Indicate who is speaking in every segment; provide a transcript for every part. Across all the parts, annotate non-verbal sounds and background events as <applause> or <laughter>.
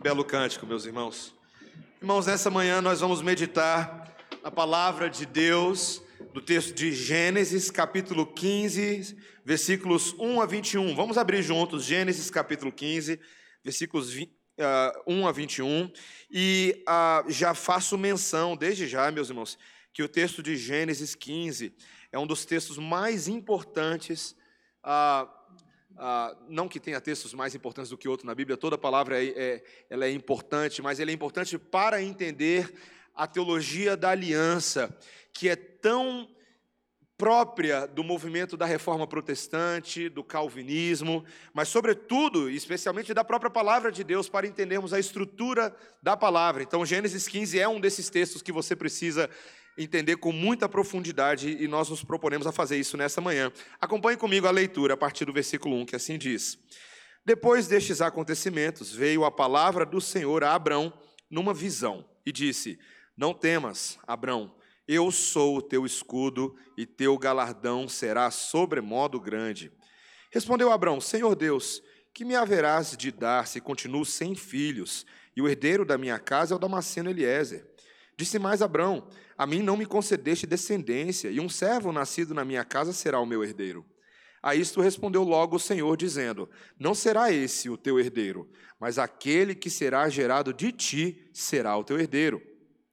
Speaker 1: Que belo cântico, meus irmãos. Irmãos, nessa manhã nós vamos meditar a palavra de Deus do texto de Gênesis, capítulo 15, versículos 1 a 21. Vamos abrir juntos Gênesis, capítulo 15, versículos 20, uh, 1 a 21. E uh, já faço menção, desde já, meus irmãos, que o texto de Gênesis 15 é um dos textos mais importantes. Uh, ah, não que tenha textos mais importantes do que outro na Bíblia, toda palavra é, é, ela é importante, mas ela é importante para entender a teologia da aliança, que é tão própria do movimento da reforma protestante, do calvinismo, mas, sobretudo, especialmente da própria palavra de Deus, para entendermos a estrutura da palavra. Então, Gênesis 15 é um desses textos que você precisa entender com muita profundidade e nós nos proponemos a fazer isso nessa manhã. Acompanhe comigo a leitura a partir do versículo 1, que assim diz: Depois destes acontecimentos, veio a palavra do Senhor a Abrão numa visão e disse: Não temas, Abrão, eu sou o teu escudo e teu galardão será sobremodo grande. Respondeu Abrão: Senhor Deus, que me haverás de dar se continuo sem filhos, e o herdeiro da minha casa é o Damasceno Eliezer? Disse mais Abrão: A mim não me concedeste descendência, e um servo nascido na minha casa será o meu herdeiro. A isto respondeu logo o Senhor, dizendo: Não será esse o teu herdeiro, mas aquele que será gerado de ti será o teu herdeiro.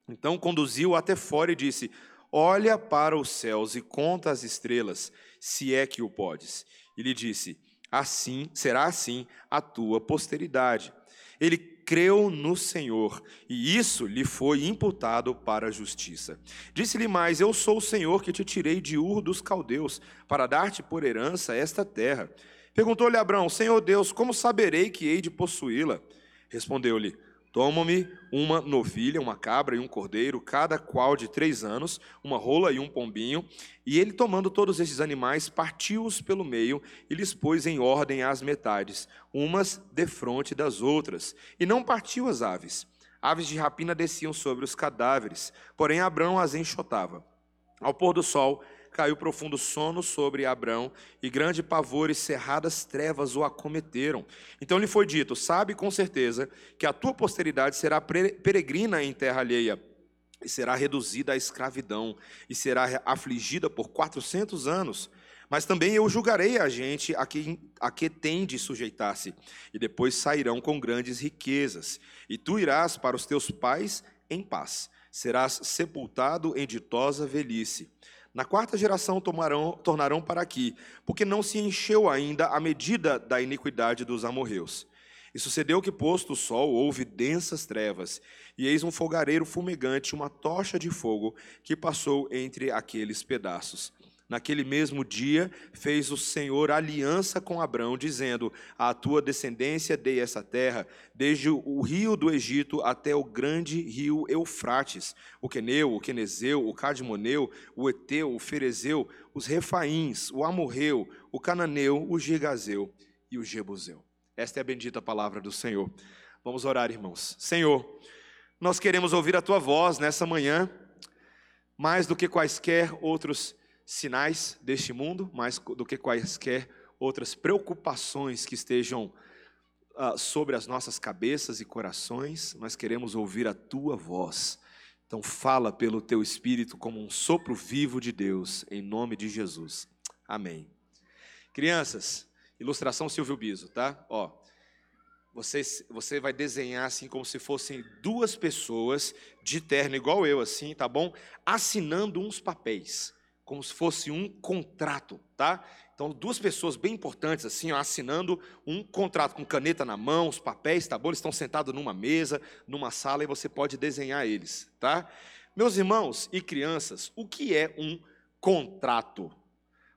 Speaker 1: Então conduziu até fora e disse: Olha para os céus e conta as estrelas, se é que o podes. E lhe disse: Assim será assim a tua posteridade. Ele creu no Senhor, e isso lhe foi imputado para a justiça. Disse-lhe mais: Eu sou o Senhor que te tirei de Ur dos caldeus, para dar-te por herança esta terra. Perguntou-lhe Abraão: Senhor Deus, como saberei que hei de possuí-la? Respondeu-lhe: Toma-me uma novilha, uma cabra e um cordeiro, cada qual de três anos, uma rola e um pombinho. E ele, tomando todos estes animais, partiu-os pelo meio e lhes pôs em ordem as metades, umas defronte das outras. E não partiu as aves. Aves de rapina desciam sobre os cadáveres, porém Abrão as enxotava. Ao pôr do sol, caiu profundo sono sobre Abrão, e grande pavor e cerradas trevas o acometeram. Então lhe foi dito: Sabe com certeza que a tua posteridade será peregrina em terra alheia, e será reduzida à escravidão, e será afligida por quatrocentos anos. Mas também eu julgarei a gente a que, a que tem de sujeitar-se, e depois sairão com grandes riquezas. E tu irás para os teus pais em paz, serás sepultado em ditosa velhice. Na quarta geração tomarão, tornarão para aqui, porque não se encheu ainda a medida da iniquidade dos amorreus. E sucedeu que, posto o sol, houve densas trevas, e eis um fogareiro fumegante, uma tocha de fogo, que passou entre aqueles pedaços. Naquele mesmo dia fez o Senhor aliança com Abrão, dizendo: À tua descendência dei essa terra, desde o rio do Egito até o grande rio Eufrates, o Queneu, o Quenezeu, o Cadmoneu, o Eteu, o Ferezeu, os Refaíns, o Amorreu, o Cananeu, o Girgazeu e o Jebuseu. Esta é a bendita palavra do Senhor. Vamos orar, irmãos. Senhor, nós queremos ouvir a tua voz nessa manhã, mais do que quaisquer outros sinais deste mundo, mais do que quaisquer outras preocupações que estejam uh, sobre as nossas cabeças e corações, nós queremos ouvir a tua voz. Então, fala pelo teu espírito como um sopro vivo de Deus, em nome de Jesus. Amém. Crianças, ilustração Silvio Biso, tá? Ó, você, você vai desenhar assim como se fossem duas pessoas de terno igual eu, assim, tá bom? Assinando uns papéis como se fosse um contrato, tá? Então, duas pessoas bem importantes, assim, ó, assinando um contrato com caneta na mão, os papéis, tá bom? Eles estão sentados numa mesa, numa sala, e você pode desenhar eles, tá? Meus irmãos e crianças, o que é um contrato?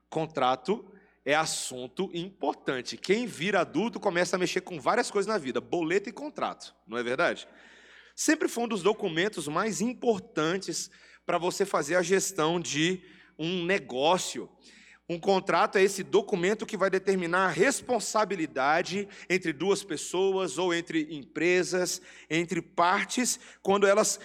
Speaker 1: Contrato é assunto importante. Quem vira adulto começa a mexer com várias coisas na vida, boleto e contrato, não é verdade? Sempre foi um dos documentos mais importantes para você fazer a gestão de um negócio. Um contrato é esse documento que vai determinar a responsabilidade entre duas pessoas ou entre empresas, entre partes, quando elas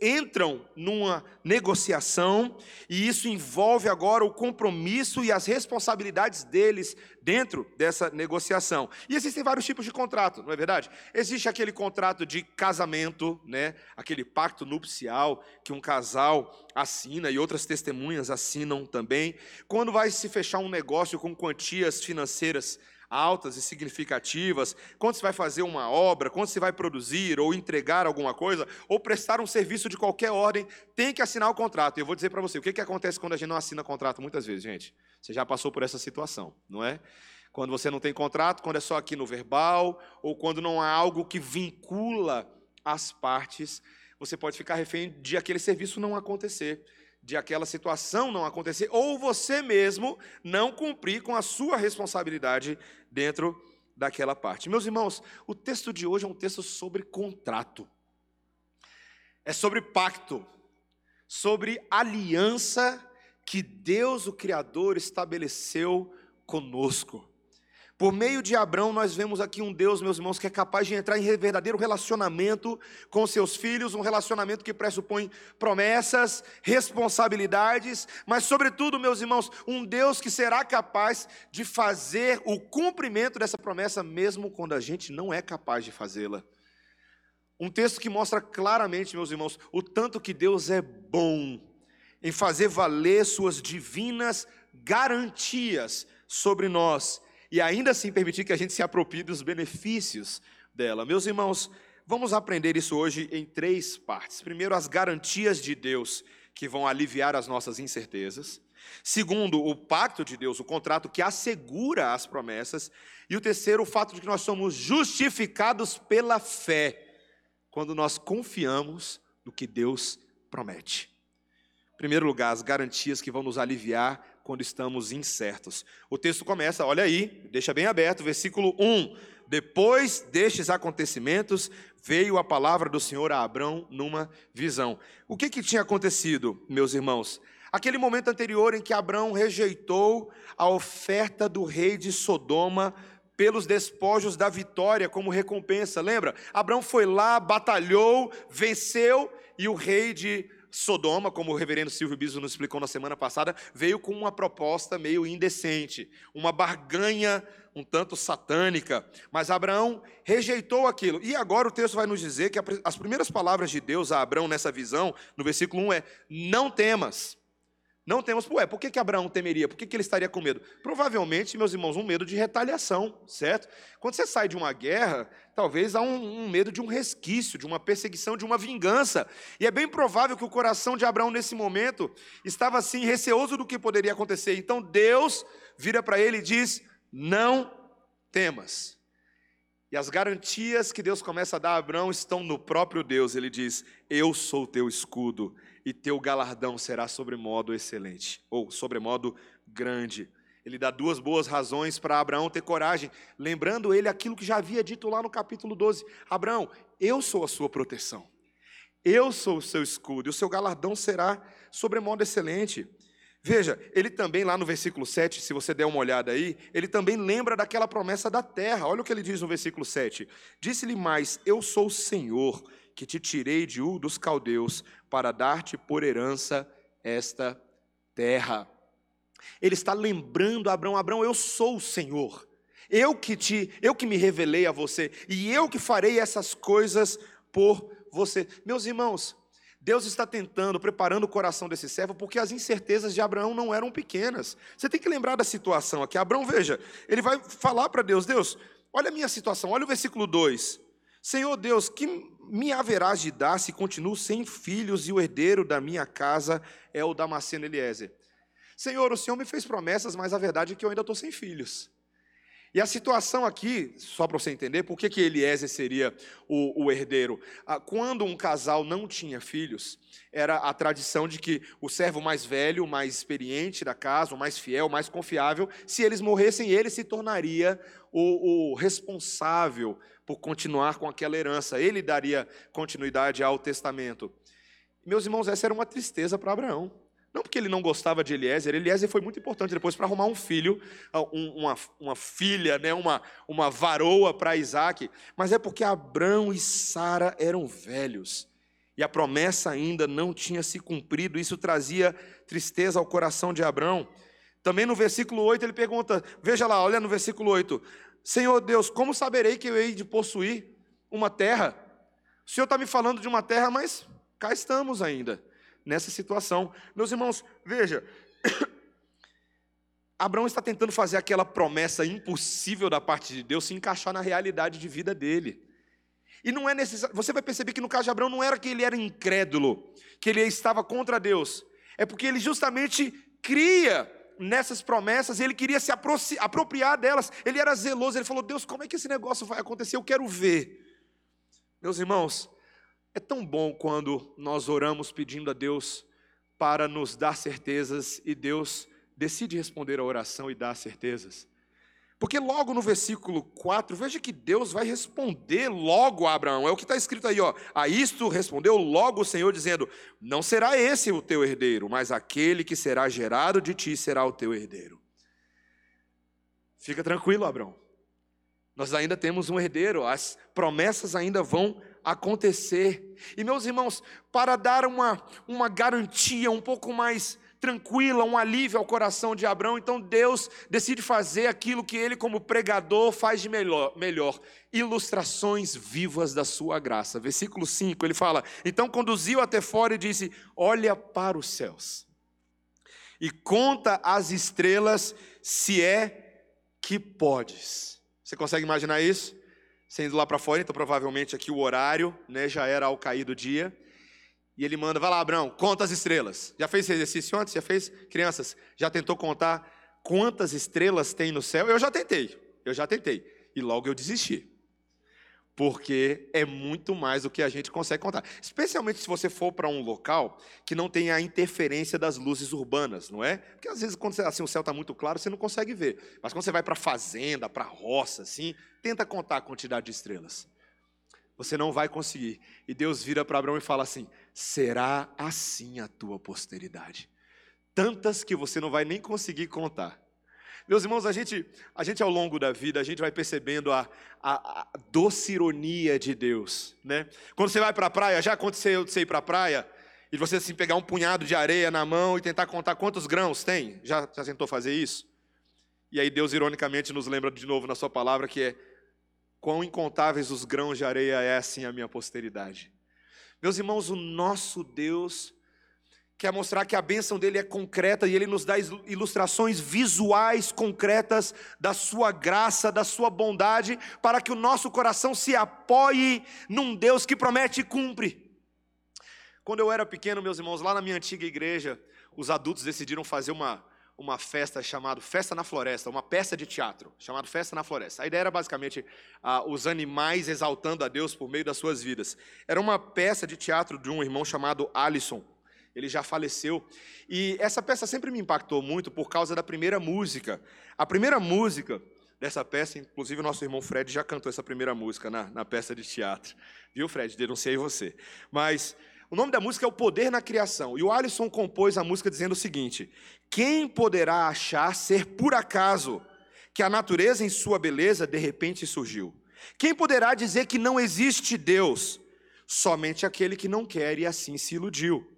Speaker 1: entram numa negociação e isso envolve agora o compromisso e as responsabilidades deles dentro dessa negociação. E existem vários tipos de contrato, não é verdade? Existe aquele contrato de casamento, né? Aquele pacto nupcial que um casal assina e outras testemunhas assinam também. Quando vai se fechar um negócio com quantias financeiras altas e significativas, quando se vai fazer uma obra, quando se vai produzir ou entregar alguma coisa, ou prestar um serviço de qualquer ordem, tem que assinar o contrato. Eu vou dizer para você, o que, que acontece quando a gente não assina contrato muitas vezes, gente? Você já passou por essa situação, não é? Quando você não tem contrato, quando é só aqui no verbal, ou quando não há algo que vincula as partes, você pode ficar refém de aquele serviço não acontecer, de aquela situação não acontecer, ou você mesmo não cumprir com a sua responsabilidade dentro daquela parte. Meus irmãos, o texto de hoje é um texto sobre contrato, é sobre pacto, sobre aliança que Deus, o Criador, estabeleceu conosco. Por meio de Abraão, nós vemos aqui um Deus, meus irmãos, que é capaz de entrar em verdadeiro relacionamento com seus filhos, um relacionamento que pressupõe promessas, responsabilidades, mas, sobretudo, meus irmãos, um Deus que será capaz de fazer o cumprimento dessa promessa, mesmo quando a gente não é capaz de fazê-la. Um texto que mostra claramente, meus irmãos, o tanto que Deus é bom em fazer valer suas divinas garantias sobre nós e ainda assim permitir que a gente se aproprie dos benefícios dela. Meus irmãos, vamos aprender isso hoje em três partes. Primeiro, as garantias de Deus que vão aliviar as nossas incertezas. Segundo, o pacto de Deus, o contrato que assegura as promessas. E o terceiro, o fato de que nós somos justificados pela fé, quando nós confiamos no que Deus promete. Em primeiro lugar, as garantias que vão nos aliviar quando estamos incertos. O texto começa, olha aí, deixa bem aberto, versículo 1. Depois destes acontecimentos, veio a palavra do Senhor a Abrão numa visão. O que, que tinha acontecido, meus irmãos? Aquele momento anterior em que Abrão rejeitou a oferta do rei de Sodoma pelos despojos da vitória como recompensa. Lembra? Abraão foi lá, batalhou, venceu e o rei de Sodoma, como o reverendo Silvio Biso nos explicou na semana passada, veio com uma proposta meio indecente, uma barganha um tanto satânica, mas Abraão rejeitou aquilo. E agora o texto vai nos dizer que as primeiras palavras de Deus a Abraão nessa visão, no versículo 1 é: Não temas. Não temos, ué, por que, que Abraão temeria? Por que, que ele estaria com medo? Provavelmente, meus irmãos, um medo de retaliação, certo? Quando você sai de uma guerra, talvez há um, um, medo de um resquício, de uma perseguição, de uma vingança. E é bem provável que o coração de Abraão, nesse momento, estava assim, receoso do que poderia acontecer. Então Deus vira para ele e diz: Não temas. E as garantias que Deus começa a dar a Abraão estão no próprio Deus. Ele diz: Eu sou o teu escudo e teu galardão será sobremodo excelente, ou sobremodo grande. Ele dá duas boas razões para Abraão ter coragem, lembrando ele aquilo que já havia dito lá no capítulo 12: Abraão, eu sou a sua proteção, eu sou o seu escudo, e o seu galardão será sobremodo excelente. Veja, ele também, lá no versículo 7, se você der uma olhada aí, ele também lembra daquela promessa da terra. Olha o que ele diz no versículo 7. Disse-lhe mais: Eu sou o Senhor que te tirei de Ur dos caldeus para dar-te por herança esta terra. Ele está lembrando a Abraão, Abraão, eu sou o Senhor. Eu que te, eu que me revelei a você e eu que farei essas coisas por você. Meus irmãos, Deus está tentando, preparando o coração desse servo, porque as incertezas de Abraão não eram pequenas. Você tem que lembrar da situação aqui. Abraão, veja, ele vai falar para Deus: Deus, olha a minha situação, olha o versículo 2. Senhor Deus, que me haverás de dar se continuo sem filhos e o herdeiro da minha casa é o Damasceno Eliezer? Senhor, o Senhor me fez promessas, mas a verdade é que eu ainda estou sem filhos. E a situação aqui, só para você entender, por que, que Eliezer seria o, o herdeiro? Ah, quando um casal não tinha filhos, era a tradição de que o servo mais velho, mais experiente da casa, o mais fiel, o mais confiável, se eles morressem, ele se tornaria o, o responsável por continuar com aquela herança. Ele daria continuidade ao testamento. Meus irmãos, essa era uma tristeza para Abraão, Não porque ele não gostava de Eliezer, Eliezer foi muito importante depois para arrumar um filho, ah, uma, uma filha, né, uma, uma varoa para Isaac, mas é porque Abrão e Sara eram velhos e a promessa ainda não tinha se cumprido, isso trazia tristeza ao coração de Abrão. Também no versículo 8 ele pergunta, veja lá, olha no versículo 8: Senhor Deus, como saberei que eu hei de possuir uma terra? O Senhor está me falando de uma terra, mas cá estamos ainda nessa situação. Meus irmãos, veja, <coughs> Abraão está tentando fazer aquela promessa impossível da parte de Deus se encaixar na realidade de vida dele. E não é necessário, você vai perceber que no caso de Abraão não era que ele era incrédulo, que ele estava contra Deus, é porque ele justamente cria nessas promessas, ele queria se apropriar delas, ele era zeloso, ele falou: Deus, como é que esse negócio vai acontecer? Eu quero ver. Meus irmãos, é tão bom quando nós oramos pedindo a Deus para nos dar certezas e Deus decide responder a oração e dar certezas. Porque logo no versículo 4, veja que Deus vai responder logo a Abraão. É o que está escrito aí, ó. A isto respondeu logo o Senhor, dizendo: Não será esse o teu herdeiro, mas aquele que será gerado de ti será o teu herdeiro. Fica tranquilo, Abraão. Nós ainda temos um herdeiro, as promessas ainda vão acontecer. E meus irmãos, para dar uma, uma garantia um pouco mais tranquila, um alívio ao coração de Abraão, então Deus decide fazer aquilo que ele, como pregador, faz de melhor, melhor ilustrações vivas da sua graça. Versículo 5, ele fala: Então conduziu até fora e disse: Olha para os céus e conta as estrelas, se é que podes. Você consegue imaginar isso? Sendo lá para fora, então provavelmente aqui o horário né, já era ao cair do dia. E ele manda, vai lá, Abraão, conta as estrelas. Já fez esse exercício antes? Já fez? Crianças, já tentou contar quantas estrelas tem no céu? Eu já tentei, eu já tentei. E logo eu desisti porque é muito mais do que a gente consegue contar. Especialmente se você for para um local que não tem a interferência das luzes urbanas, não é? Porque às vezes quando assim, o céu está muito claro, você não consegue ver. Mas quando você vai para fazenda, para roça, assim, tenta contar a quantidade de estrelas. Você não vai conseguir. E Deus vira para Abraão e fala assim: será assim a tua posteridade. Tantas que você não vai nem conseguir contar. Meus irmãos, a gente, a gente ao longo da vida, a gente vai percebendo a, a, a doce ironia de Deus. Né? Quando você vai para a praia, já aconteceu de você ir para a praia e você assim, pegar um punhado de areia na mão e tentar contar quantos grãos tem? Já, já tentou fazer isso? E aí Deus, ironicamente, nos lembra de novo na sua palavra que é quão incontáveis os grãos de areia é assim a minha posteridade. Meus irmãos, o nosso Deus quer mostrar que a bênção dele é concreta e ele nos dá ilustrações visuais concretas da sua graça, da sua bondade, para que o nosso coração se apoie num Deus que promete e cumpre. Quando eu era pequeno, meus irmãos, lá na minha antiga igreja, os adultos decidiram fazer uma, uma festa chamada Festa na Floresta, uma peça de teatro chamada Festa na Floresta. A ideia era basicamente ah, os animais exaltando a Deus por meio das suas vidas. Era uma peça de teatro de um irmão chamado Alisson ele já faleceu. E essa peça sempre me impactou muito por causa da primeira música. A primeira música dessa peça, inclusive o nosso irmão Fred já cantou essa primeira música na, na peça de teatro. Viu, Fred? Denunciei você. Mas o nome da música é O Poder na Criação. E o Alisson compôs a música dizendo o seguinte: Quem poderá achar ser por acaso que a natureza em sua beleza de repente surgiu? Quem poderá dizer que não existe Deus? Somente aquele que não quer e assim se iludiu.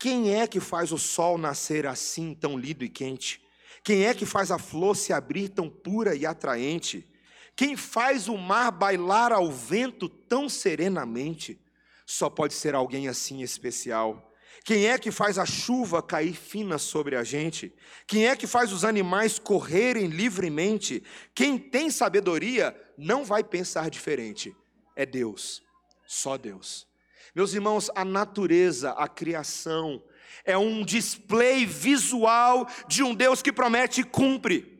Speaker 1: Quem é que faz o sol nascer assim, tão lindo e quente? Quem é que faz a flor se abrir tão pura e atraente? Quem faz o mar bailar ao vento tão serenamente? Só pode ser alguém assim especial. Quem é que faz a chuva cair fina sobre a gente? Quem é que faz os animais correrem livremente? Quem tem sabedoria não vai pensar diferente. É Deus, só Deus. Meus irmãos, a natureza, a criação, é um display visual de um Deus que promete e cumpre.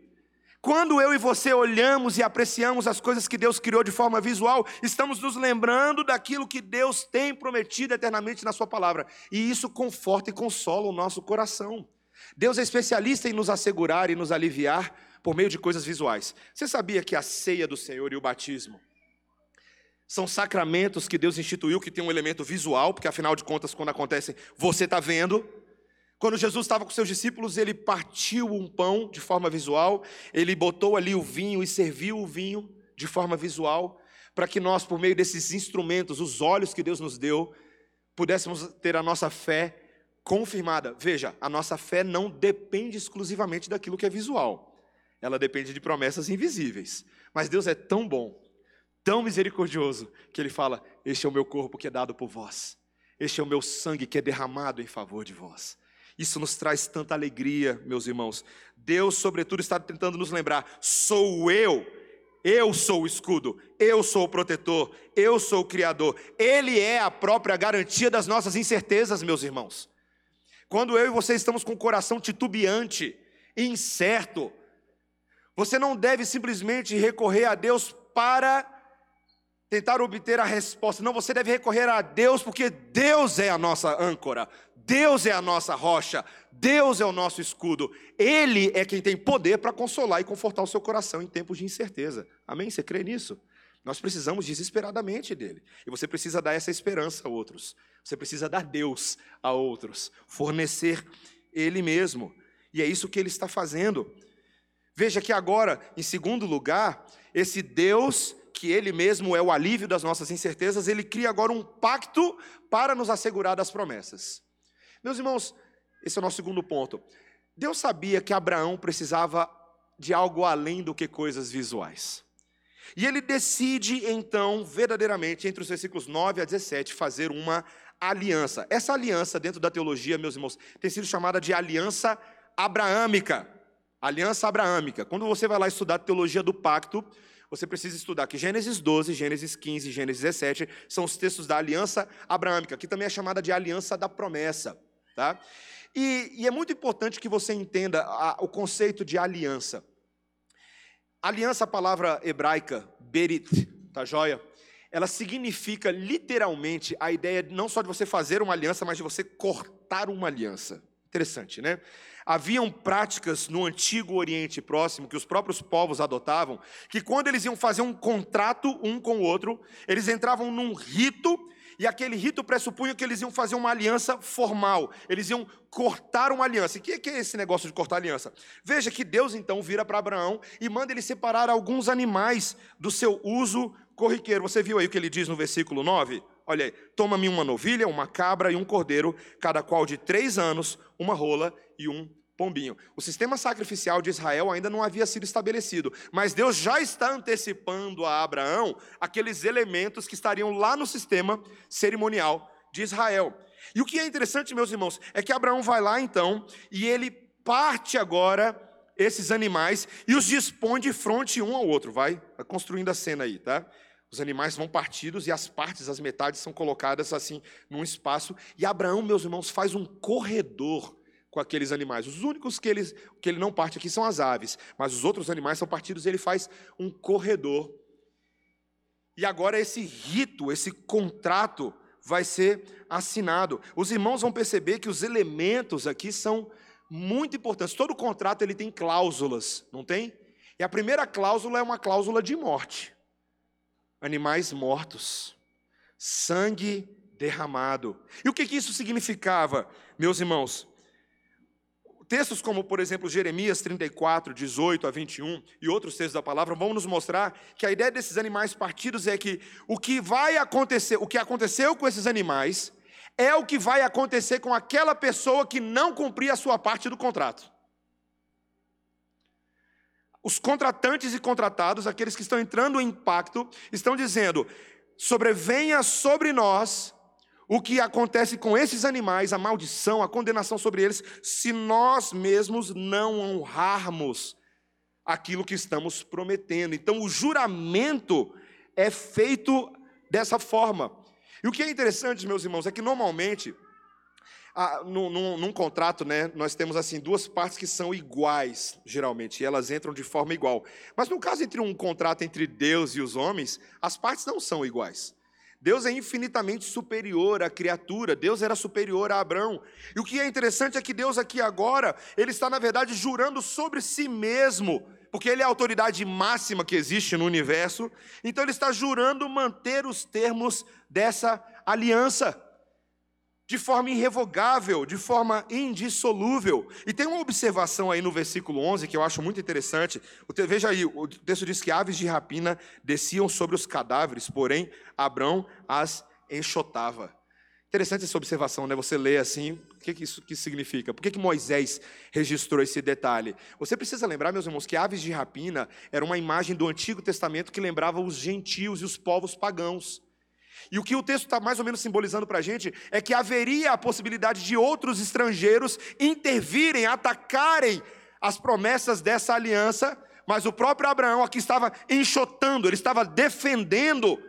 Speaker 1: Quando eu e você olhamos e apreciamos as coisas que Deus criou de forma visual, estamos nos lembrando daquilo que Deus tem prometido eternamente na Sua palavra. E isso conforta e consola o nosso coração. Deus é especialista em nos assegurar e nos aliviar por meio de coisas visuais. Você sabia que a ceia do Senhor e o batismo são sacramentos que Deus instituiu que tem um elemento visual, porque afinal de contas, quando acontecem, você está vendo. Quando Jesus estava com seus discípulos, ele partiu um pão de forma visual, ele botou ali o vinho e serviu o vinho de forma visual, para que nós, por meio desses instrumentos, os olhos que Deus nos deu, pudéssemos ter a nossa fé confirmada. Veja, a nossa fé não depende exclusivamente daquilo que é visual, ela depende de promessas invisíveis. Mas Deus é tão bom, tão misericordioso, que Ele fala: Este é o meu corpo que é dado por vós, este é o meu sangue que é derramado em favor de vós. Isso nos traz tanta alegria, meus irmãos. Deus, sobretudo, está tentando nos lembrar: sou eu, eu sou o escudo, eu sou o protetor, eu sou o criador. Ele é a própria garantia das nossas incertezas, meus irmãos. Quando eu e você estamos com o coração titubeante, incerto, você não deve simplesmente recorrer a Deus para tentar obter a resposta. Não, você deve recorrer a Deus, porque Deus é a nossa âncora, Deus é a nossa rocha, Deus é o nosso escudo. Ele é quem tem poder para consolar e confortar o seu coração em tempos de incerteza. Amém? Você crê nisso? Nós precisamos desesperadamente dele. E você precisa dar essa esperança a outros. Você precisa dar Deus a outros, fornecer ele mesmo. E é isso que ele está fazendo. Veja que agora, em segundo lugar, esse Deus que Ele mesmo é o alívio das nossas incertezas, Ele cria agora um pacto para nos assegurar das promessas. Meus irmãos, esse é o nosso segundo ponto. Deus sabia que Abraão precisava de algo além do que coisas visuais. E ele decide, então, verdadeiramente, entre os versículos 9 a 17, fazer uma aliança. Essa aliança, dentro da teologia, meus irmãos, tem sido chamada de aliança abraâmica. Aliança abraâmica. Quando você vai lá estudar a teologia do pacto, você precisa estudar que Gênesis 12, Gênesis 15, Gênesis 17 são os textos da aliança abraâmica, que também é chamada de aliança da promessa. Tá? E, e é muito importante que você entenda a, o conceito de aliança. Aliança, a palavra hebraica, berit, tá joia? Ela significa literalmente a ideia não só de você fazer uma aliança, mas de você cortar uma aliança. Interessante, né? Haviam práticas no antigo Oriente Próximo que os próprios povos adotavam, que quando eles iam fazer um contrato um com o outro, eles entravam num rito e aquele rito pressupunha que eles iam fazer uma aliança formal, eles iam cortar uma aliança. E o que é esse negócio de cortar aliança? Veja que Deus então vira para Abraão e manda ele separar alguns animais do seu uso corriqueiro. Você viu aí o que ele diz no versículo 9? Olha aí, toma-me uma novilha, uma cabra e um cordeiro, cada qual de três anos, uma rola e um pombinho. O sistema sacrificial de Israel ainda não havia sido estabelecido, mas Deus já está antecipando a Abraão aqueles elementos que estariam lá no sistema cerimonial de Israel. E o que é interessante, meus irmãos, é que Abraão vai lá então e ele parte agora esses animais e os dispõe de frente um ao outro. Vai construindo a cena aí, tá? Os animais vão partidos e as partes, as metades são colocadas assim num espaço. E Abraão, meus irmãos, faz um corredor com aqueles animais. Os únicos que ele, que ele não parte aqui são as aves, mas os outros animais são partidos, ele faz um corredor. E agora esse rito, esse contrato vai ser assinado. Os irmãos vão perceber que os elementos aqui são muito importantes. Todo contrato ele tem cláusulas, não tem? E a primeira cláusula é uma cláusula de morte animais mortos, sangue derramado. E o que, que isso significava, meus irmãos? Textos como, por exemplo, Jeremias 34, 18 a 21 e outros textos da palavra vão nos mostrar que a ideia desses animais partidos é que o que vai acontecer, o que aconteceu com esses animais, é o que vai acontecer com aquela pessoa que não cumprir a sua parte do contrato. Os contratantes e contratados, aqueles que estão entrando em pacto, estão dizendo: sobrevenha sobre nós o que acontece com esses animais, a maldição, a condenação sobre eles, se nós mesmos não honrarmos aquilo que estamos prometendo. Então, o juramento é feito dessa forma. E o que é interessante, meus irmãos, é que normalmente ah, num, num, num, contrato, né, nós temos assim duas partes que são iguais, geralmente, e elas entram de forma igual. Mas no caso entre um contrato entre Deus e os homens, as partes não são iguais. Deus é infinitamente superior à criatura, Deus era superior a Abraão. E o que é interessante é que Deus aqui agora, ele está na verdade jurando sobre si mesmo, porque ele é a autoridade máxima que existe no universo, então ele está jurando manter os termos dessa aliança de forma irrevogável, de forma indissolúvel. E tem uma observação aí no versículo 11 que eu acho muito interessante. Veja aí, o texto diz que aves de rapina desciam sobre os cadáveres, porém Abrão as enxotava. Interessante essa observação, né? Você lê assim, o que, que isso que significa? Por que, que Moisés registrou esse detalhe? Você precisa lembrar, meus irmãos, que aves de rapina era uma imagem do Antigo Testamento que lembrava os gentios e os povos pagãos. E o que o texto está mais ou menos simbolizando para a gente é que haveria a possibilidade de outros estrangeiros intervirem, atacarem as promessas dessa aliança, mas o próprio Abraão aqui estava enxotando, ele estava defendendo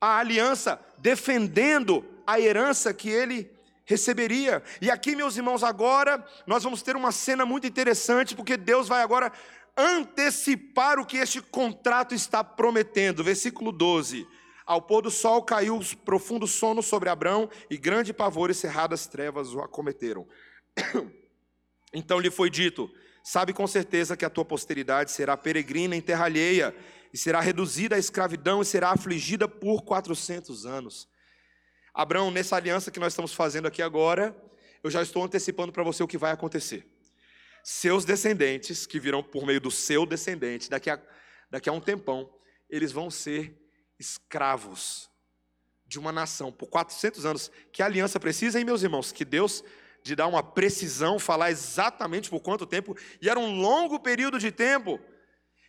Speaker 1: a aliança, defendendo a herança que ele receberia. E aqui, meus irmãos, agora nós vamos ter uma cena muito interessante, porque Deus vai agora antecipar o que este contrato está prometendo. Versículo 12. Ao pôr do sol caiu profundo sono sobre Abrão, e grande pavor e cerradas trevas o acometeram. <coughs> Então lhe foi dito: Sabe com certeza que a tua posteridade será peregrina em terra alheia, e será reduzida à escravidão, e será afligida por quatrocentos anos. Abraão, nessa aliança que nós estamos fazendo aqui agora, eu já estou antecipando para você o que vai acontecer. Seus descendentes, que virão por meio do seu descendente, daqui a, daqui a um tempão, eles vão ser escravos de uma nação por 400 anos. Que aliança precisa, hein, meus irmãos? Que Deus de dar uma precisão, falar exatamente por quanto tempo, e era um longo período de tempo.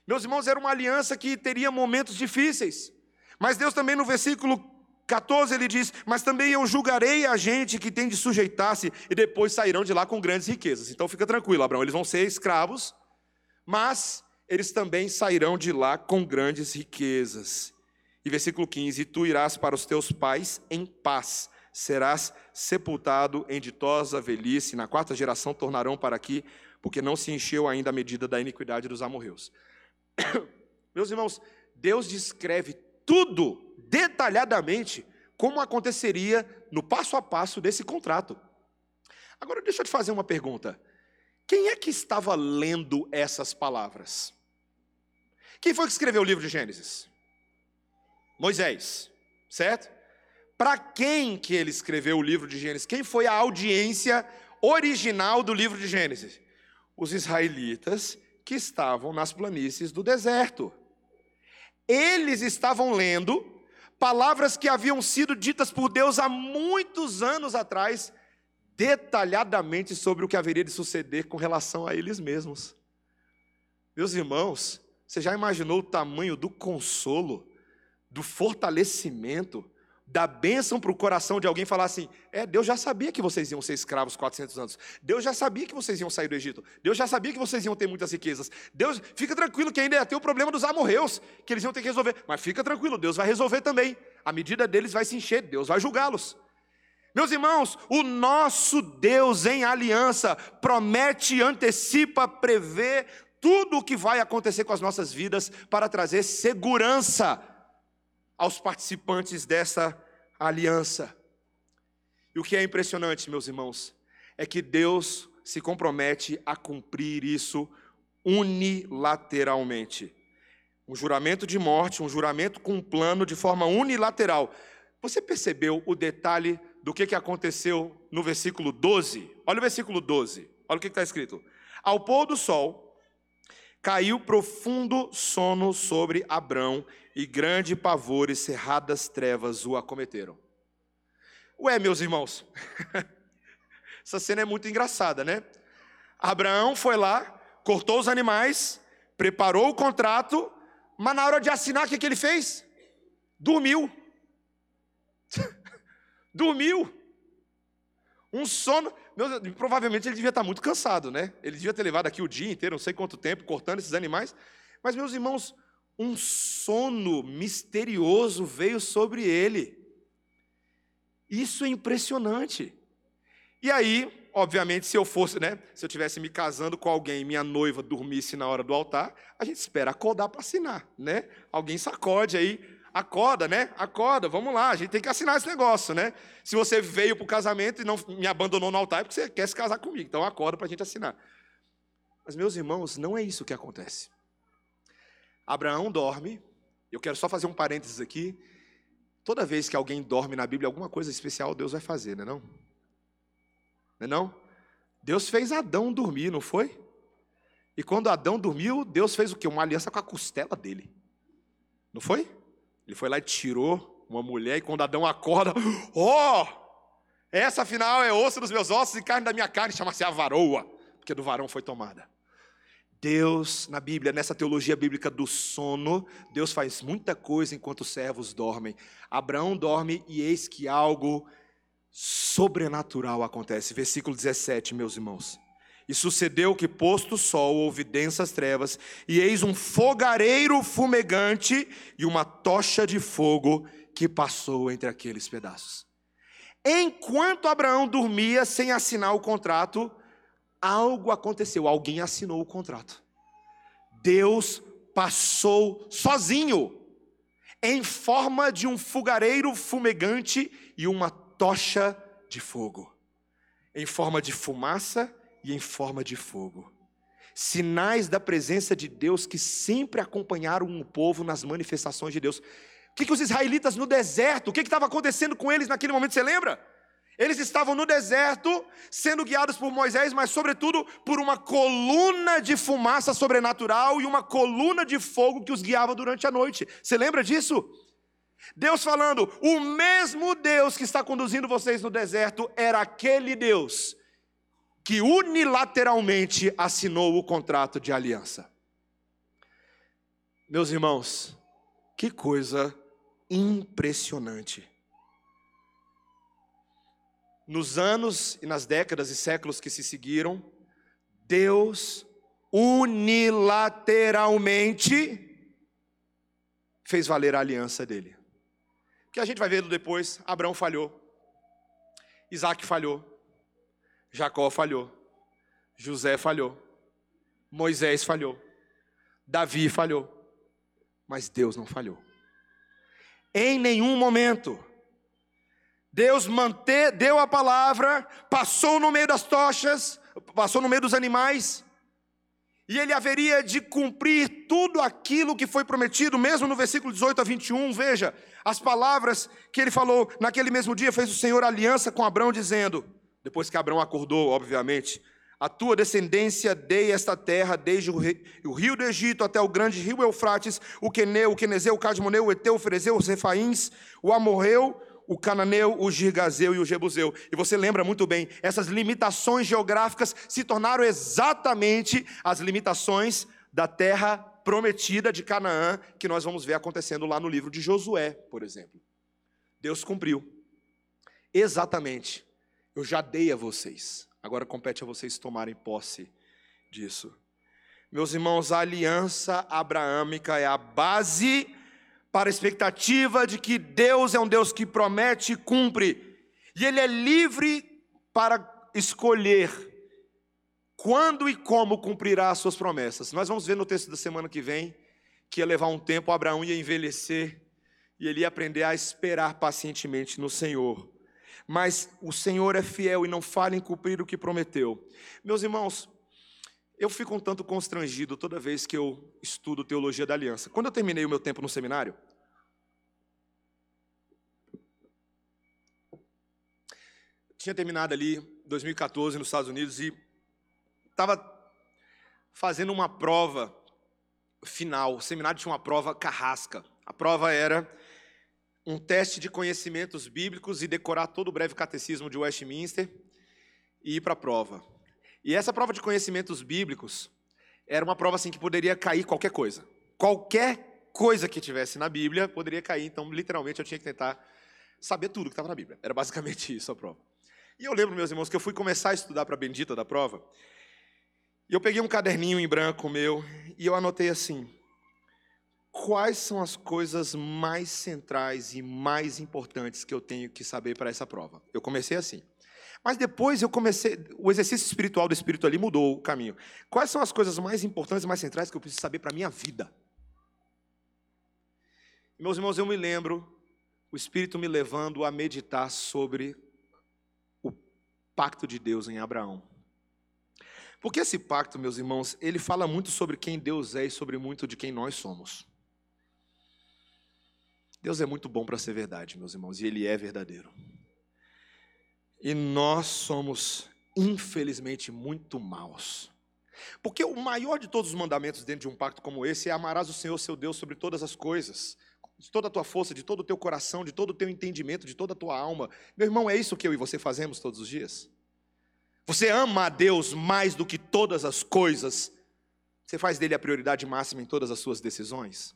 Speaker 1: Meus irmãos, era uma aliança que teria momentos difíceis. Mas Deus também no versículo 14 ele diz: Mas também eu julgarei a gente que tem de sujeitar-se e depois sairão de lá com grandes riquezas. Então fica tranquilo, Abraão, eles vão ser escravos, mas eles também sairão de lá com grandes riquezas. E versículo 15: E tu irás para os teus pais em paz, serás sepultado em ditosa velhice, na quarta geração tornarão para aqui, porque não se encheu ainda a medida da iniquidade dos amorreus. <coughs> Meus irmãos, Deus descreve tudo detalhadamente como aconteceria no passo a passo desse contrato. Agora deixa eu te fazer uma pergunta. Quem é que estava lendo essas palavras? Quem foi que escreveu o livro de Gênesis? Moisés, certo? Para quem que ele escreveu o livro de Gênesis? Quem foi a audiência original do livro de Gênesis? Os israelitas que estavam nas planícies do deserto. Eles estavam lendo palavras que haviam sido ditas por Deus há muitos anos atrás, detalhadamente sobre o que haveria de suceder com relação a eles mesmos. Meus irmãos, você já imaginou o tamanho do consolo do fortalecimento, da bênção para o coração de alguém falar assim: é, Deus já sabia que vocês iam ser escravos 400 anos. Deus já sabia que vocês iam sair do Egito. Deus já sabia que vocês iam ter muitas riquezas. Deus, fica tranquilo que ainda ia ter o problema dos amorreus, que eles iam ter que resolver. Mas fica tranquilo, Deus vai resolver também. A medida deles vai se encher, Deus vai julgá-los. Meus irmãos, o nosso Deus em aliança promete, antecipa, prevê tudo o que vai acontecer com as nossas vidas para trazer segurança aos participantes dessa aliança. E o que é impressionante, meus irmãos, é que Deus se compromete a cumprir isso unilateralmente. Um juramento de morte, um juramento com um plano de forma unilateral. Você percebeu o detalhe do que, que aconteceu no versículo 12? Olha o versículo 12, olha o que está escrito. Ao pôr do sol, caiu profundo sono sobre Abrão, e grande pavor e cerradas trevas o acometeram. Ué, meus irmãos, <laughs> essa cena é muito engraçada, né? Abraão foi lá, cortou os animais, preparou o contrato, mas na hora de assinar, o que, que ele fez? Dormiu. <laughs> Dormiu. Um sono. Meu, provavelmente ele devia estar muito cansado, né? Ele devia ter levado aqui o dia inteiro, não sei quanto tempo, cortando esses animais. Mas, meus irmãos, um sono misterioso veio sobre ele. Isso é impressionante. E aí, obviamente, se eu fosse, né, se eu tivesse me casando com alguém e minha noiva dormisse na hora do altar, a gente espera acordar para assinar, né? Alguém sacode aí, acorda, né? Acorda, vamos lá, a gente tem que assinar esse negócio, né? Se você veio para o casamento e não me abandonou no altar, é porque você quer se casar comigo, então acorda para a gente assinar. Mas, meus irmãos, não é isso que acontece. Abraão dorme, eu quero só fazer um parênteses aqui. Toda vez que alguém dorme na Bíblia, alguma coisa especial Deus vai fazer, não é não? Não é não? Deus fez Adão dormir, não foi? E quando Adão dormiu, Deus fez o quê? Uma aliança com a costela dele. Não foi? Ele foi lá e tirou uma mulher, e quando Adão acorda, ó! Oh, essa afinal é osso dos meus ossos e carne da minha carne, chama-se a varoa, porque do varão foi tomada. Deus, na Bíblia, nessa teologia bíblica do sono, Deus faz muita coisa enquanto os servos dormem. Abraão dorme e eis que algo sobrenatural acontece. Versículo 17, meus irmãos. E sucedeu que, posto o sol, houve densas trevas, e eis um fogareiro fumegante e uma tocha de fogo que passou entre aqueles pedaços. Enquanto Abraão dormia sem assinar o contrato, algo aconteceu, alguém assinou o contrato. Deus passou sozinho, em forma de um fogareiro fumegante e uma tocha de fogo, em forma de fumaça e em forma de fogo. Sinais da presença de Deus que sempre acompanharam o povo nas manifestações de Deus. O que, que os israelitas no deserto, o que estava acontecendo com eles naquele momento, você lembra? Eles estavam no deserto, sendo guiados por Moisés, mas, sobretudo, por uma coluna de fumaça sobrenatural e uma coluna de fogo que os guiava durante a noite. Você lembra disso? Deus falando: o mesmo Deus que está conduzindo vocês no deserto era aquele Deus que unilateralmente assinou o contrato de aliança. Meus irmãos, que coisa impressionante nos anos e nas décadas e séculos que se seguiram, Deus unilateralmente fez valer a aliança dele. Que a gente vai ver depois, Abraão falhou, Isaac falhou, Jacó falhou, José falhou, Moisés falhou, Davi falhou, mas Deus não falhou. Em nenhum momento Deus manter, deu a palavra, passou no meio das tochas, passou no meio dos animais, e ele haveria de cumprir tudo aquilo que foi prometido, mesmo no versículo 18 a 21, veja, as palavras que ele falou naquele mesmo dia, fez o Senhor aliança com Abraão, dizendo, depois que Abraão acordou, obviamente, a tua descendência dei esta terra, desde o rio do Egito até o grande rio Eufrates, o Queneu, o Quenezeu, o Cadmoneu, o Eteu, o Ferezeu, os Refaíns, o Amorreu, o cananeu, o girgazeu e o jebuseu. E você lembra muito bem, essas limitações geográficas se tornaram exatamente as limitações da terra prometida de Canaã, que nós vamos ver acontecendo lá no livro de Josué, por exemplo. Deus cumpriu. Exatamente. Eu já dei a vocês. Agora compete a vocês tomarem posse disso. Meus irmãos, a aliança abraâmica é a base para a expectativa de que Deus é um Deus que promete e cumpre, e Ele é livre para escolher quando e como cumprirá as suas promessas. Nós vamos ver no texto da semana que vem que ia levar um tempo, Abraão ia envelhecer e ele ia aprender a esperar pacientemente no Senhor. Mas o Senhor é fiel e não falha em cumprir o que prometeu. Meus irmãos, eu fico um tanto constrangido toda vez que eu estudo teologia da aliança. Quando eu terminei o meu tempo no seminário, tinha terminado ali 2014 nos Estados Unidos e estava fazendo uma prova final. O seminário tinha uma prova carrasca. A prova era um teste de conhecimentos bíblicos e decorar todo o breve catecismo de Westminster e ir para a prova. E essa prova de conhecimentos bíblicos era uma prova assim que poderia cair qualquer coisa. Qualquer coisa que tivesse na Bíblia poderia cair, então literalmente eu tinha que tentar saber tudo que estava na Bíblia. Era basicamente isso a prova. E eu lembro, meus irmãos, que eu fui começar a estudar para a bendita da prova. E eu peguei um caderninho em branco meu e eu anotei assim: quais são as coisas mais centrais e mais importantes que eu tenho que saber para essa prova? Eu comecei assim. Mas depois eu comecei, o exercício espiritual do espírito ali mudou o caminho. Quais são as coisas mais importantes e mais centrais que eu preciso saber para a minha vida? Meus irmãos, eu me lembro o espírito me levando a meditar sobre o pacto de Deus em Abraão. Porque esse pacto, meus irmãos, ele fala muito sobre quem Deus é e sobre muito de quem nós somos. Deus é muito bom para ser verdade, meus irmãos, e Ele é verdadeiro. E nós somos, infelizmente, muito maus. Porque o maior de todos os mandamentos dentro de um pacto como esse é amarás o Senhor seu Deus sobre todas as coisas, de toda a tua força, de todo o teu coração, de todo o teu entendimento, de toda a tua alma. Meu irmão, é isso que eu e você fazemos todos os dias? Você ama a Deus mais do que todas as coisas? Você faz dele a prioridade máxima em todas as suas decisões?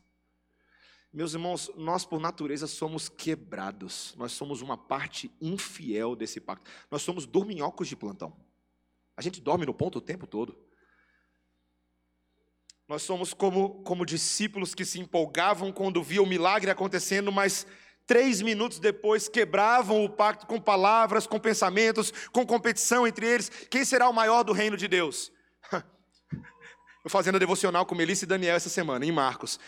Speaker 1: Meus irmãos, nós por natureza somos quebrados, nós somos uma parte infiel desse pacto, nós somos dorminhocos de plantão. A gente dorme no ponto o tempo todo. Nós somos como, como discípulos que se empolgavam quando viam o milagre acontecendo, mas três minutos depois quebravam o pacto com palavras, com pensamentos, com competição entre eles. Quem será o maior do reino de Deus? <laughs> Eu fazendo a devocional com Melissa e Daniel essa semana, em Marcos.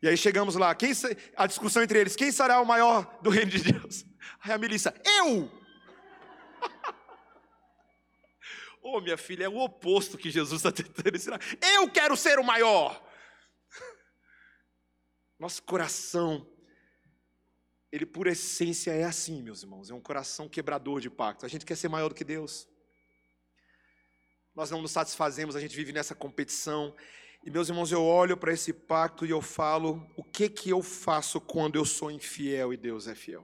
Speaker 1: E aí chegamos lá, quem, a discussão entre eles, quem será o maior do reino de Deus? <laughs> Aí a Melissa, eu! <laughs> Ô oh, minha filha, é o oposto que Jesus está tentando ensinar. Eu quero ser o maior. <laughs> Nosso coração, ele por essência é assim, meus irmãos. É um coração quebrador de pacto. A gente quer ser maior do que Deus. Nós não nos satisfazemos, a gente vive nessa competição. E meus irmãos, eu olho para esse pacto e eu falo: o que que eu faço quando eu sou infiel e Deus é fiel?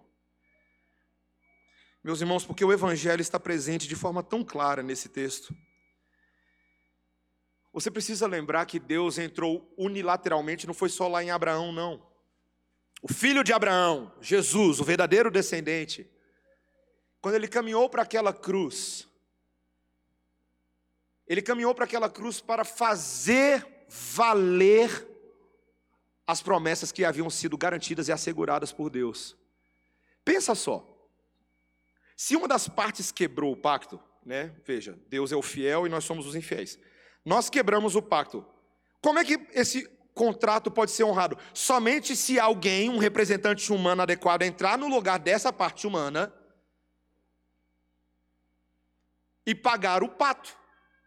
Speaker 1: Meus irmãos, porque o Evangelho está presente de forma tão clara nesse texto. Você precisa lembrar que Deus entrou unilateralmente, não foi só lá em Abraão, não. O filho de Abraão, Jesus, o verdadeiro descendente, quando ele caminhou para aquela cruz, ele caminhou para aquela cruz para fazer valer as promessas que haviam sido garantidas e asseguradas por Deus. Pensa só. Se uma das partes quebrou o pacto, né? Veja, Deus é o fiel e nós somos os infiéis. Nós quebramos o pacto. Como é que esse contrato pode ser honrado? Somente se alguém, um representante humano adequado, entrar no lugar dessa parte humana e pagar o pato,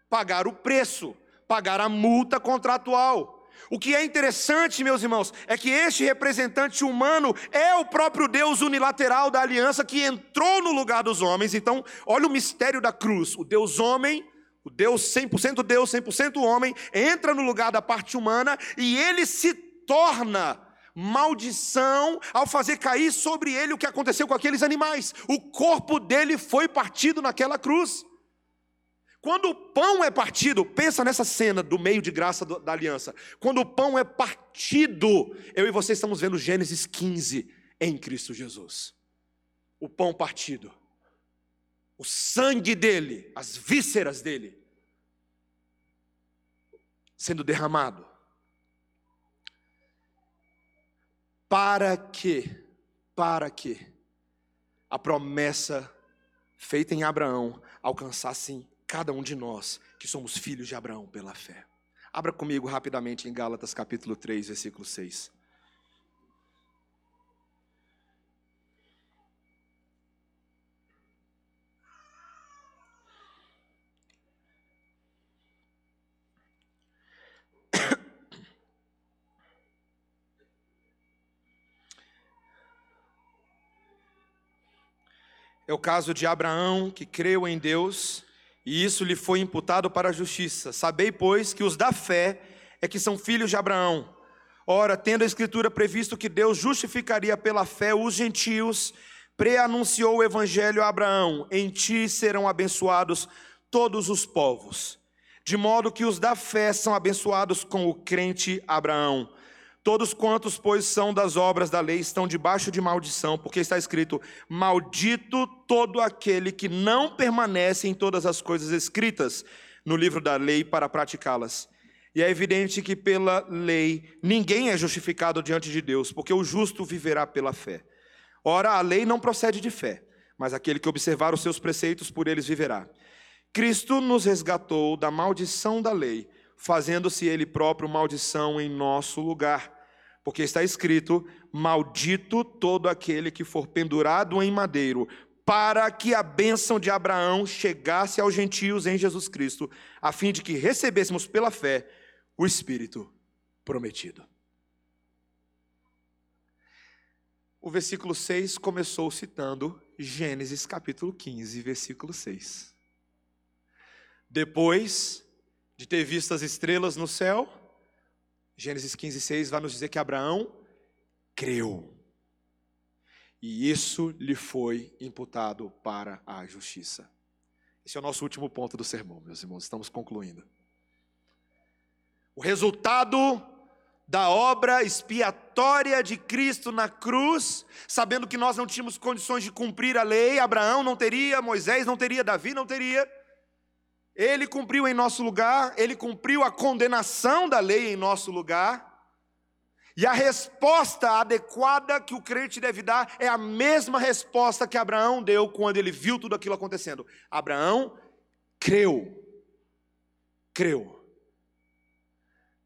Speaker 1: pagar o preço, pagar a multa contratual. O que é interessante, meus irmãos, é que este representante humano é o próprio Deus unilateral da aliança que entrou no lugar dos homens. Então, olha o mistério da cruz: o Deus homem, o Deus 100% Deus, 100% homem, entra no lugar da parte humana e ele se torna maldição ao fazer cair sobre ele o que aconteceu com aqueles animais. O corpo dele foi partido naquela cruz. Quando o pão é partido, pensa nessa cena do meio de graça da aliança. Quando o pão é partido, eu e você estamos vendo Gênesis 15 em Cristo Jesus. O pão partido, o sangue dele, as vísceras dele, sendo derramado. Para que, para que a promessa feita em Abraão alcançasse cada um de nós que somos filhos de Abraão pela fé. Abra comigo rapidamente em Gálatas capítulo 3, versículo 6. É o caso de Abraão que creu em Deus e isso lhe foi imputado para a justiça. Sabei, pois, que os da fé é que são filhos de Abraão. Ora, tendo a Escritura previsto que Deus justificaria pela fé os gentios, preanunciou o Evangelho a Abraão: em ti serão abençoados todos os povos. De modo que os da fé são abençoados com o crente Abraão. Todos quantos, pois, são das obras da lei estão debaixo de maldição, porque está escrito: Maldito todo aquele que não permanece em todas as coisas escritas no livro da lei para praticá-las. E é evidente que pela lei ninguém é justificado diante de Deus, porque o justo viverá pela fé. Ora, a lei não procede de fé, mas aquele que observar os seus preceitos, por eles viverá. Cristo nos resgatou da maldição da lei, fazendo-se ele próprio maldição em nosso lugar porque está escrito: Maldito todo aquele que for pendurado em madeiro, para que a bênção de Abraão chegasse aos gentios em Jesus Cristo, a fim de que recebêssemos pela fé o Espírito prometido. o versículo 6 começou citando Gênesis capítulo 15, versículo 6. Depois de ter visto as estrelas no céu, Gênesis 15, 6 vai nos dizer que Abraão creu. E isso lhe foi imputado para a justiça. Esse é o nosso último ponto do sermão, meus irmãos, estamos concluindo. O resultado da obra expiatória de Cristo na cruz, sabendo que nós não tínhamos condições de cumprir a lei, Abraão não teria, Moisés não teria, Davi não teria. Ele cumpriu em nosso lugar, ele cumpriu a condenação da lei em nosso lugar. E a resposta adequada que o crente deve dar é a mesma resposta que Abraão deu quando ele viu tudo aquilo acontecendo. Abraão creu. Creu.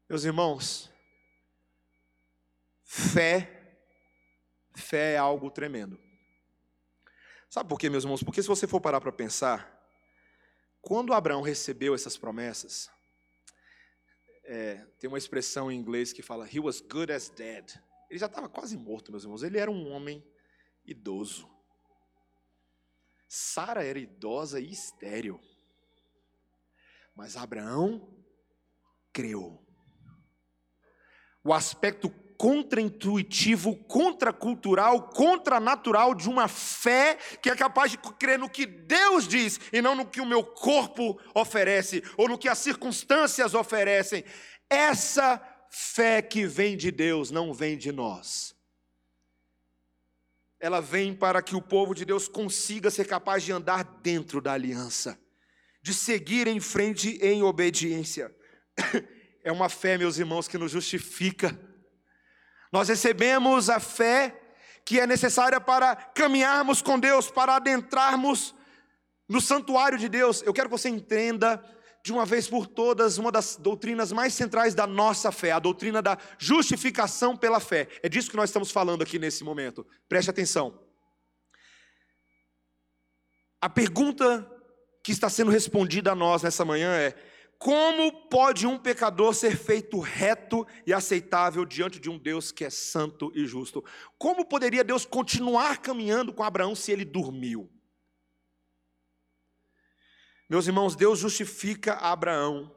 Speaker 1: Meus irmãos, fé, fé é algo tremendo. Sabe por quê, meus irmãos? Porque se você for parar para pensar, quando Abraão recebeu essas promessas, é, tem uma expressão em inglês que fala, he was good as dead. Ele já estava quase morto, meus irmãos. Ele era um homem idoso. Sara era idosa e estéril. Mas Abraão creu. O aspecto contraintuitivo, contracultural, contranatural de uma fé que é capaz de crer no que Deus diz e não no que o meu corpo oferece ou no que as circunstâncias oferecem. Essa fé que vem de Deus não vem de nós. Ela vem para que o povo de Deus consiga ser capaz de andar dentro da aliança, de seguir em frente em obediência. <coughs> É uma fé, meus irmãos, que nos justifica nós recebemos a fé que é necessária para caminharmos com Deus, para adentrarmos no santuário de Deus. Eu quero que você entenda de uma vez por todas uma das doutrinas mais centrais da nossa fé, a doutrina da justificação pela fé. É disso que nós estamos falando aqui nesse momento. Preste atenção. A pergunta que está sendo respondida a nós nessa manhã é: como pode um pecador ser feito reto e aceitável diante de um Deus que é santo e justo? Como poderia Deus continuar caminhando com Abraão se ele dormiu? Meus irmãos, Deus justifica Abraão,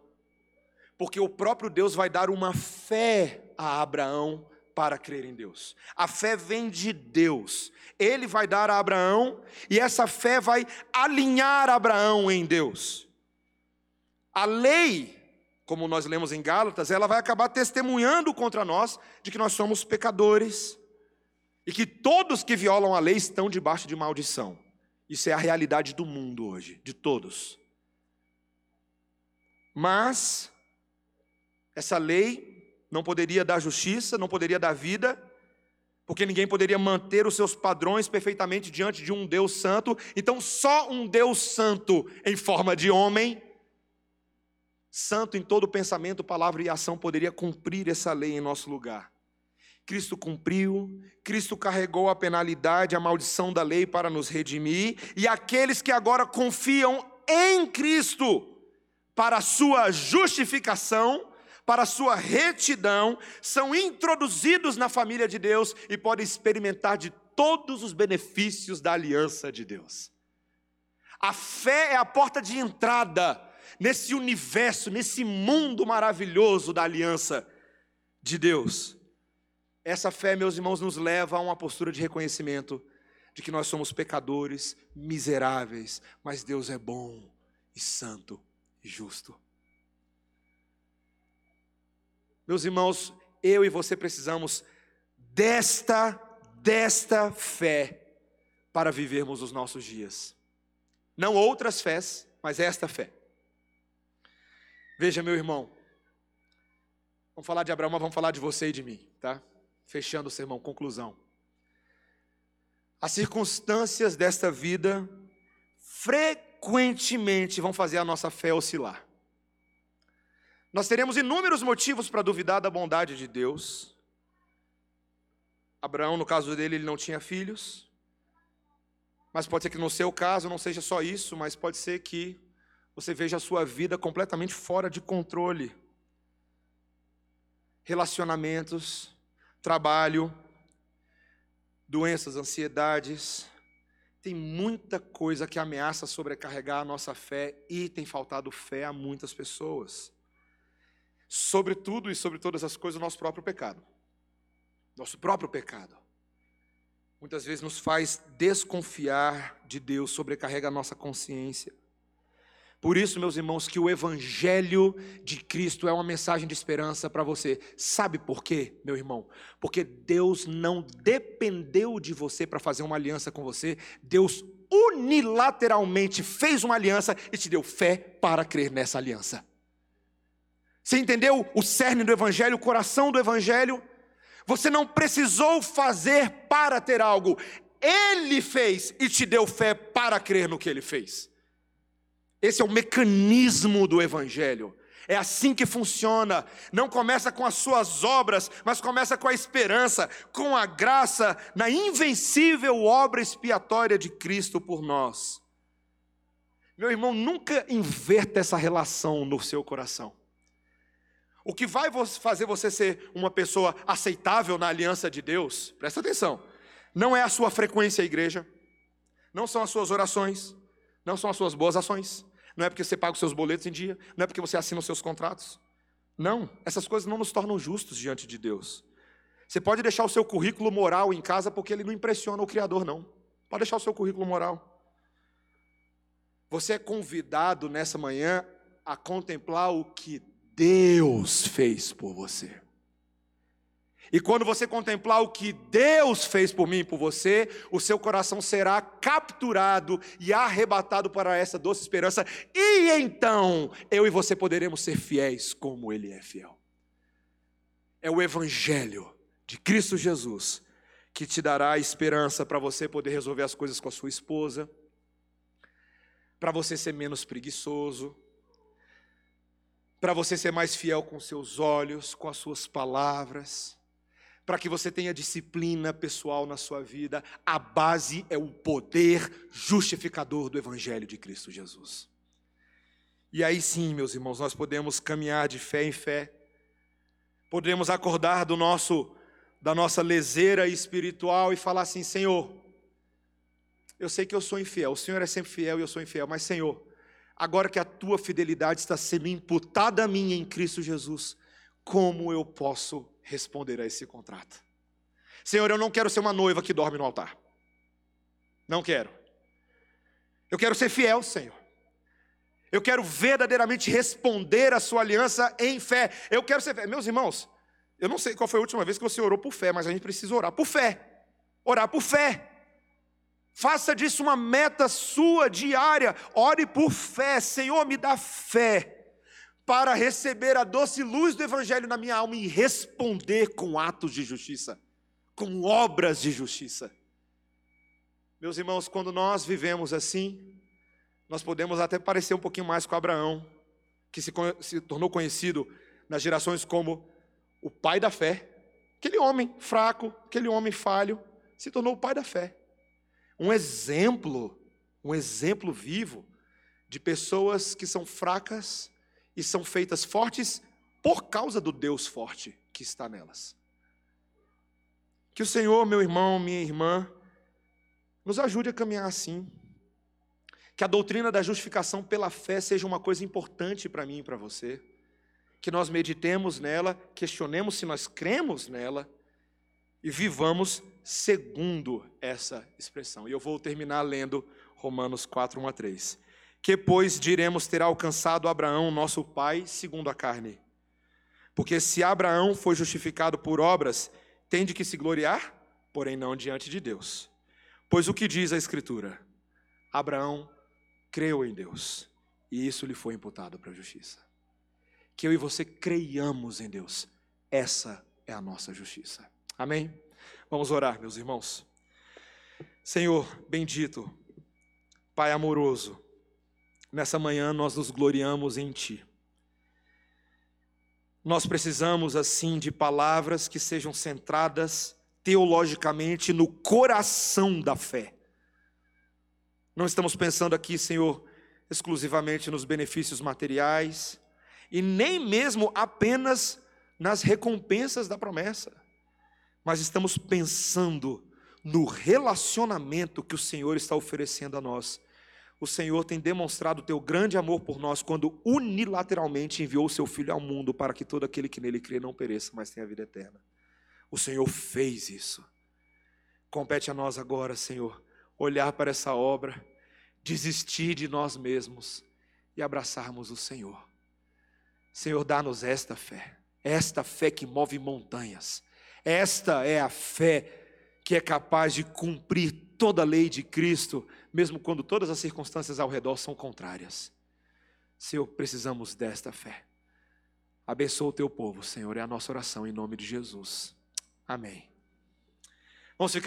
Speaker 1: porque o próprio Deus vai dar uma fé a Abraão para crer em Deus. A fé vem de Deus. Ele vai dar a Abraão e essa fé vai alinhar Abraão em Deus. A lei, como nós lemos em Gálatas, ela vai acabar testemunhando contra nós de que nós somos pecadores e que todos que violam a lei estão debaixo de maldição. Isso é a realidade do mundo hoje, de todos. Mas essa lei não poderia dar justiça, não poderia dar vida, porque ninguém poderia manter os seus padrões perfeitamente diante de um Deus santo. Então, só um Deus santo em forma de homem santo em todo pensamento, palavra e ação, poderia cumprir essa lei em nosso lugar. Cristo cumpriu, Cristo carregou a penalidade, a maldição da lei para nos redimir, e aqueles que agora confiam em Cristo para a sua justificação, para a sua retidão, são introduzidos na família de Deus e podem experimentar de todos os benefícios da aliança de Deus. A fé é a porta de entrada nesse universo, nesse mundo maravilhoso da aliança de Deus. Essa fé, meus irmãos, nos leva a uma postura de reconhecimento de que nós somos pecadores, miseráveis, mas Deus é bom e santo e justo. Meus irmãos, eu e você precisamos desta desta fé para vivermos os nossos dias. Não outras fés, mas esta fé. Veja, meu irmão, vamos falar de Abraão, mas vamos falar de você e de mim, tá? Fechando o sermão, conclusão. As circunstâncias desta vida frequentemente vão fazer a nossa fé oscilar. Nós teremos inúmeros motivos para duvidar da bondade de Deus. Abraão, no caso dele, ele não tinha filhos. Mas pode ser que no seu caso não seja só isso, mas pode ser que você veja a sua vida completamente fora de controle. Relacionamentos, trabalho, doenças, ansiedades, tem muita coisa que ameaça sobrecarregar a nossa fé e tem faltado fé a muitas pessoas. Sobretudo e sobre todas as coisas, o nosso próprio pecado. Nosso próprio pecado. Muitas vezes nos faz desconfiar de Deus, sobrecarrega a nossa consciência. Por isso, meus irmãos, que o Evangelho de Cristo é uma mensagem de esperança para você. Sabe por quê, meu irmão? Porque Deus não dependeu de você para fazer uma aliança com você, Deus unilateralmente fez uma aliança e te deu fé para crer nessa aliança. Você entendeu o cerne do Evangelho, o coração do Evangelho? Você não precisou fazer para ter algo, Ele fez e te deu fé para crer no que Ele fez. Esse é o mecanismo do Evangelho. É assim que funciona. Não começa com as suas obras, mas começa com a esperança, com a graça, na invencível obra expiatória de Cristo por nós. Meu irmão, nunca inverta essa relação no seu coração. O que vai fazer você ser uma pessoa aceitável na aliança de Deus, presta atenção, não é a sua frequência à igreja, não são as suas orações, não são as suas boas ações. Não é porque você paga os seus boletos em dia. Não é porque você assina os seus contratos. Não, essas coisas não nos tornam justos diante de Deus. Você pode deixar o seu currículo moral em casa porque ele não impressiona o Criador, não. Pode deixar o seu currículo moral. Você é convidado nessa manhã a contemplar o que Deus fez por você. E quando você contemplar o que Deus fez por mim e por você, o seu coração será capturado e arrebatado para essa doce esperança, e então eu e você poderemos ser fiéis como Ele é fiel. É o Evangelho de Cristo Jesus que te dará esperança para você poder resolver as coisas com a sua esposa, para você ser menos preguiçoso, para você ser mais fiel com seus olhos, com as suas palavras para que você tenha disciplina pessoal na sua vida, a base é o poder justificador do Evangelho de Cristo Jesus. E aí sim, meus irmãos, nós podemos caminhar de fé em fé, podemos acordar do nosso da nossa leseira espiritual e falar assim: Senhor, eu sei que eu sou infiel, o Senhor é sempre fiel e eu sou infiel, mas Senhor, agora que a tua fidelidade está sendo imputada a mim em Cristo Jesus, como eu posso responder a esse contrato. Senhor, eu não quero ser uma noiva que dorme no altar. Não quero. Eu quero ser fiel, Senhor. Eu quero verdadeiramente responder a sua aliança em fé. Eu quero ser fé. Meus irmãos, eu não sei qual foi a última vez que você orou por fé, mas a gente precisa orar por fé. Orar por fé. Faça disso uma meta sua diária. Ore por fé. Senhor, me dá fé para receber a doce luz do Evangelho na minha alma e responder com atos de justiça, com obras de justiça. Meus irmãos, quando nós vivemos assim, nós podemos até parecer um pouquinho mais com Abraão, que se, se tornou conhecido nas gerações como o pai da fé. Aquele homem fraco, aquele homem falho, se tornou o pai da fé. Um exemplo, um exemplo vivo de pessoas que são fracas, e são feitas fortes por causa do Deus forte que está nelas. Que o Senhor, meu irmão, minha irmã, nos ajude a caminhar assim. Que a doutrina da justificação pela fé seja uma coisa importante para mim e para você. Que nós meditemos nela, questionemos se nós cremos nela e vivamos segundo essa expressão. E eu vou terminar lendo Romanos 4, 1 a 3 que, pois, diremos ter alcançado Abraão, nosso pai, segundo a carne? Porque se Abraão foi justificado por obras, tem de que se gloriar, porém não diante de Deus. Pois o que diz a Escritura? Abraão creu em Deus, e isso lhe foi imputado para a justiça. Que eu e você creiamos em Deus, essa é a nossa justiça. Amém? Vamos orar, meus irmãos. Senhor, bendito, Pai amoroso, nessa manhã nós nos gloriamos em Ti. Nós precisamos, assim, de palavras que sejam centradas teologicamente no coração da fé. Não estamos pensando aqui, Senhor, exclusivamente nos benefícios materiais e nem mesmo apenas nas recompensas da promessa, mas estamos pensando no relacionamento que o Senhor está oferecendo a nós. O Senhor tem demonstrado o teu grande amor por nós quando unilateralmente enviou o seu Filho ao mundo para que todo aquele que nele crê não pereça, mas tenha vida eterna. O Senhor fez isso. Compete a nós agora, Senhor, olhar para essa obra, desistir de nós mesmos e abraçarmos o Senhor. Senhor, dá-nos esta fé, esta fé que move montanhas. Esta é a fé que é capaz de cumprir toda a lei de Cristo, mesmo quando todas as circunstâncias ao redor são contrárias. Senhor, precisamos desta fé. Abençoa o teu povo, Senhor, é a nossa oração em nome de Jesus. Amém. Vamos ficar